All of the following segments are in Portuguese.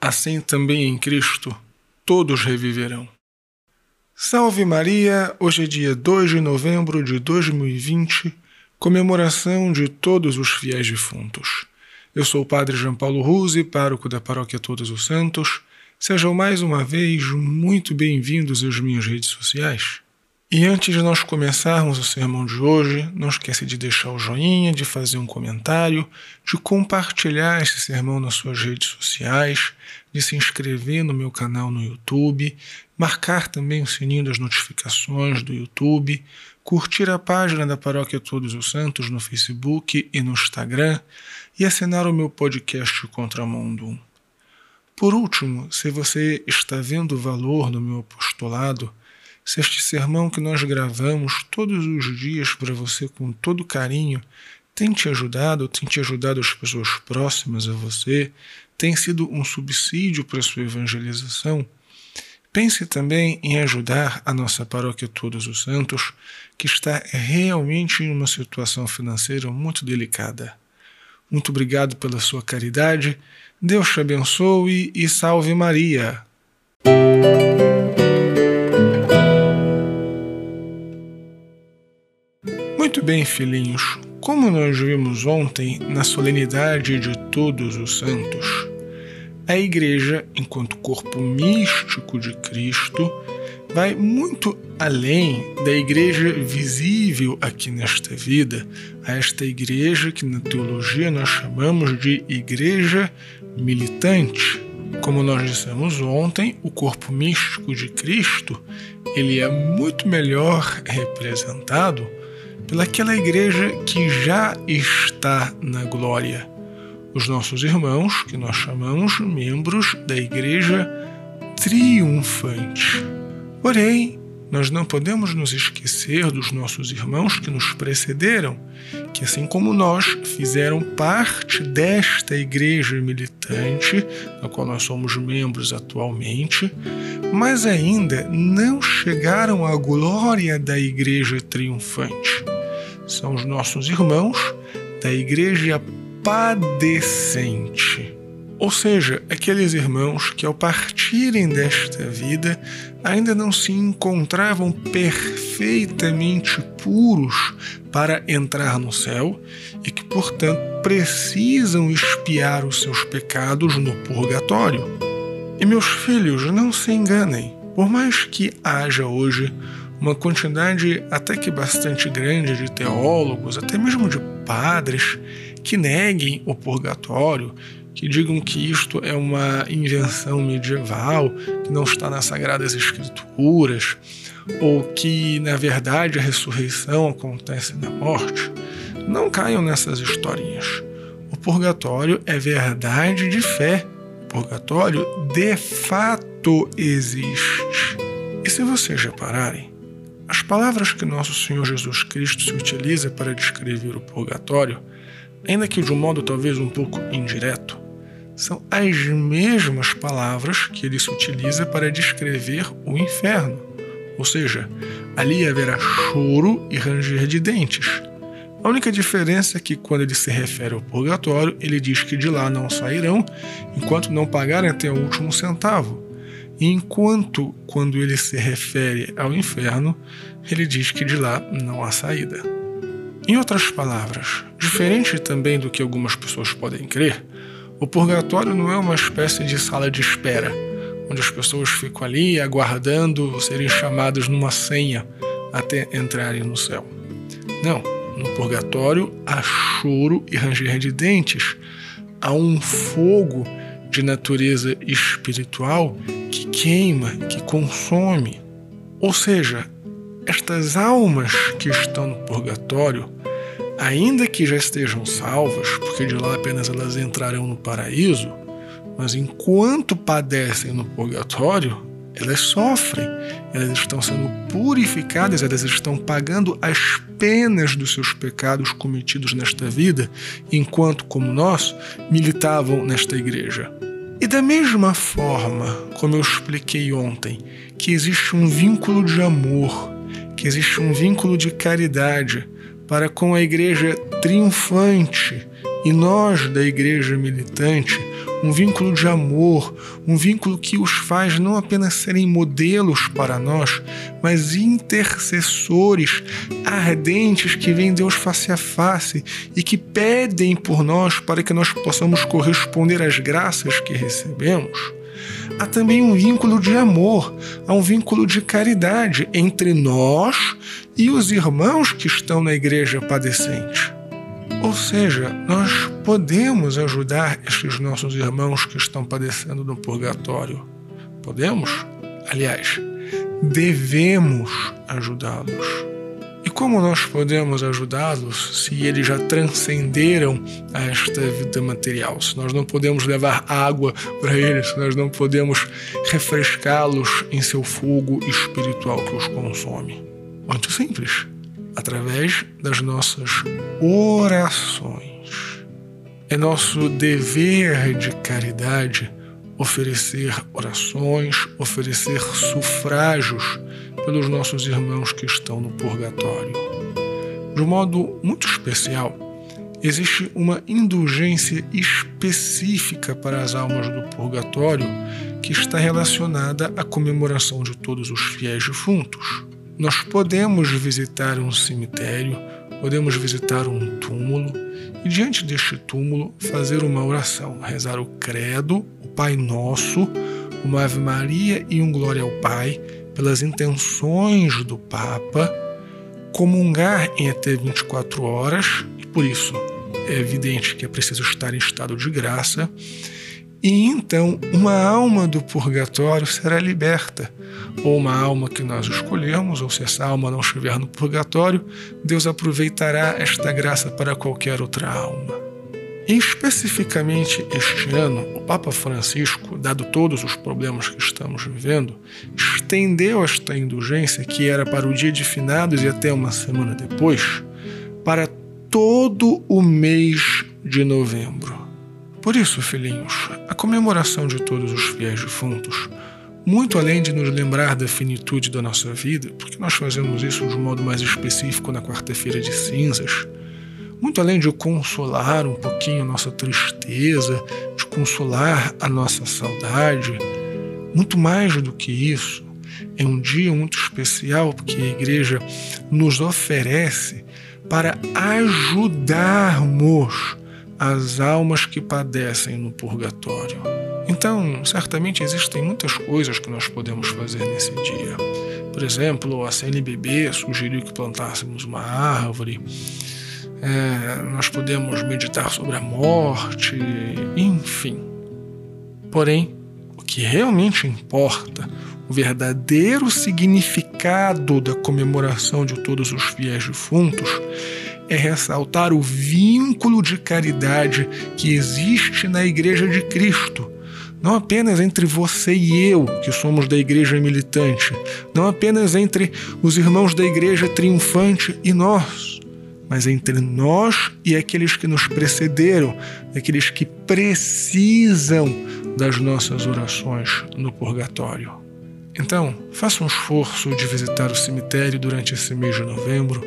assim também em Cristo todos reviverão. Salve Maria! Hoje é dia 2 de novembro de 2020, comemoração de todos os fiéis defuntos. Eu sou o Padre João Paulo Ruse, pároco da Paróquia Todos os Santos. Sejam mais uma vez muito bem-vindos às minhas redes sociais. E antes de nós começarmos o sermão de hoje, não esqueça de deixar o joinha, de fazer um comentário, de compartilhar esse sermão nas suas redes sociais, de se inscrever no meu canal no YouTube, marcar também o sininho das notificações do YouTube, curtir a página da Paróquia Todos os Santos no Facebook e no Instagram e assinar o meu podcast Contramundo. Por último, se você está vendo valor no meu apostolado, se este sermão que nós gravamos todos os dias para você com todo carinho tem te ajudado, tem te ajudado as pessoas próximas a você, tem sido um subsídio para a sua evangelização, pense também em ajudar a nossa paróquia Todos os Santos, que está realmente em uma situação financeira muito delicada. Muito obrigado pela sua caridade, Deus te abençoe e salve Maria. Muito bem, filhinhos. Como nós vimos ontem na solenidade de Todos os Santos, a Igreja, enquanto corpo místico de Cristo, vai muito além da igreja visível aqui nesta vida, a esta igreja que na teologia nós chamamos de igreja militante. Como nós dissemos ontem, o corpo místico de Cristo, ele é muito melhor representado pelaquela igreja que já está na glória. Os nossos irmãos, que nós chamamos membros da igreja triunfante. Porém, nós não podemos nos esquecer dos nossos irmãos que nos precederam, que assim como nós fizeram parte desta igreja militante, da qual nós somos membros atualmente, mas ainda não chegaram à glória da igreja triunfante são os nossos irmãos da igreja padecente. Ou seja, aqueles irmãos que ao partirem desta vida ainda não se encontravam perfeitamente puros para entrar no céu e que, portanto, precisam expiar os seus pecados no purgatório. E meus filhos, não se enganem, por mais que haja hoje uma quantidade até que bastante grande de teólogos, até mesmo de padres, que neguem o purgatório, que digam que isto é uma invenção medieval, que não está nas Sagradas Escrituras, ou que, na verdade, a ressurreição acontece na morte. Não caiam nessas historinhas. O purgatório é verdade de fé. O purgatório de fato existe. E se vocês repararem, as palavras que nosso Senhor Jesus Cristo se utiliza para descrever o purgatório, ainda que de um modo talvez um pouco indireto, são as mesmas palavras que ele se utiliza para descrever o inferno. Ou seja, ali haverá choro e ranger de dentes. A única diferença é que, quando ele se refere ao purgatório, ele diz que de lá não sairão enquanto não pagarem até o último centavo. Enquanto, quando ele se refere ao inferno, ele diz que de lá não há saída. Em outras palavras, diferente também do que algumas pessoas podem crer, o purgatório não é uma espécie de sala de espera, onde as pessoas ficam ali aguardando serem chamadas numa senha até entrarem no céu. Não, no purgatório há choro e ranger de dentes, há um fogo de natureza espiritual que queima, que consome. Ou seja, estas almas que estão no purgatório, ainda que já estejam salvas, porque de lá apenas elas entrarão no paraíso, mas enquanto padecem no purgatório, elas sofrem, elas estão sendo purificadas, elas estão pagando as penas dos seus pecados cometidos nesta vida, enquanto, como nós, militavam nesta igreja. E da mesma forma, como eu expliquei ontem, que existe um vínculo de amor, que existe um vínculo de caridade para com a igreja triunfante e nós da igreja militante, um vínculo de amor, um vínculo que os faz não apenas serem modelos para nós, mas intercessores ardentes que veem Deus face a face e que pedem por nós para que nós possamos corresponder às graças que recebemos. Há também um vínculo de amor, há um vínculo de caridade entre nós e os irmãos que estão na igreja padecente. Ou seja, nós podemos ajudar estes nossos irmãos que estão padecendo no purgatório. Podemos? Aliás, devemos ajudá-los. E como nós podemos ajudá-los se eles já transcenderam a esta vida material? Se nós não podemos levar água para eles, se nós não podemos refrescá-los em seu fogo espiritual que os consome? Muito simples através das nossas orações. É nosso dever de caridade oferecer orações, oferecer sufrágios pelos nossos irmãos que estão no purgatório. De um modo muito especial, existe uma indulgência específica para as almas do purgatório que está relacionada à comemoração de todos os fiéis defuntos. Nós podemos visitar um cemitério, podemos visitar um túmulo e, diante deste túmulo, fazer uma oração, rezar o Credo, o Pai Nosso, uma Ave Maria e um Glória ao Pai, pelas intenções do Papa, comungar em até 24 horas, e por isso é evidente que é preciso estar em estado de graça e então uma alma do purgatório será liberta, ou uma alma que nós escolhermos, ou se essa alma não estiver no purgatório, Deus aproveitará esta graça para qualquer outra alma. E especificamente este ano, o Papa Francisco, dado todos os problemas que estamos vivendo, estendeu esta indulgência, que era para o dia de finados e até uma semana depois, para todo o mês de novembro. Por isso, filhinhos, a comemoração de todos os fiéis defuntos, muito além de nos lembrar da finitude da nossa vida, porque nós fazemos isso de um modo mais específico na quarta-feira de cinzas, muito além de consolar um pouquinho a nossa tristeza, de consolar a nossa saudade, muito mais do que isso, é um dia muito especial porque a igreja nos oferece para ajudarmos as almas que padecem no purgatório. Então, certamente existem muitas coisas que nós podemos fazer nesse dia. Por exemplo, a CNBB sugeriu que plantássemos uma árvore. É, nós podemos meditar sobre a morte, enfim. Porém, o que realmente importa, o verdadeiro significado da comemoração de todos os fiéis defuntos, é ressaltar o vínculo de caridade que existe na Igreja de Cristo. Não apenas entre você e eu, que somos da igreja militante, não apenas entre os irmãos da igreja triunfante e nós, mas entre nós e aqueles que nos precederam, aqueles que precisam das nossas orações no purgatório. Então, faça um esforço de visitar o cemitério durante esse mês de novembro,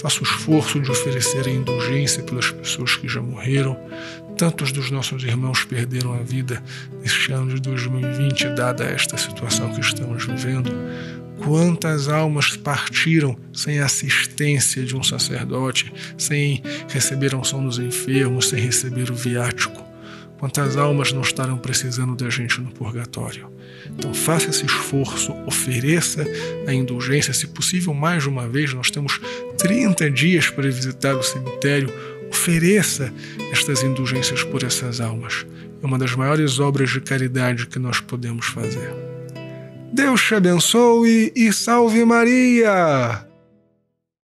faça um esforço de oferecer a indulgência pelas pessoas que já morreram. Tantos dos nossos irmãos perderam a vida neste ano de 2020, dada esta situação que estamos vivendo. Quantas almas partiram sem a assistência de um sacerdote, sem receber a unção dos enfermos, sem receber o viático? Quantas almas não estarão precisando da gente no purgatório? Então faça esse esforço, ofereça a indulgência, se possível mais de uma vez. Nós temos 30 dias para visitar o cemitério. Ofereça estas indulgências por essas almas. É uma das maiores obras de caridade que nós podemos fazer. Deus te abençoe e salve Maria!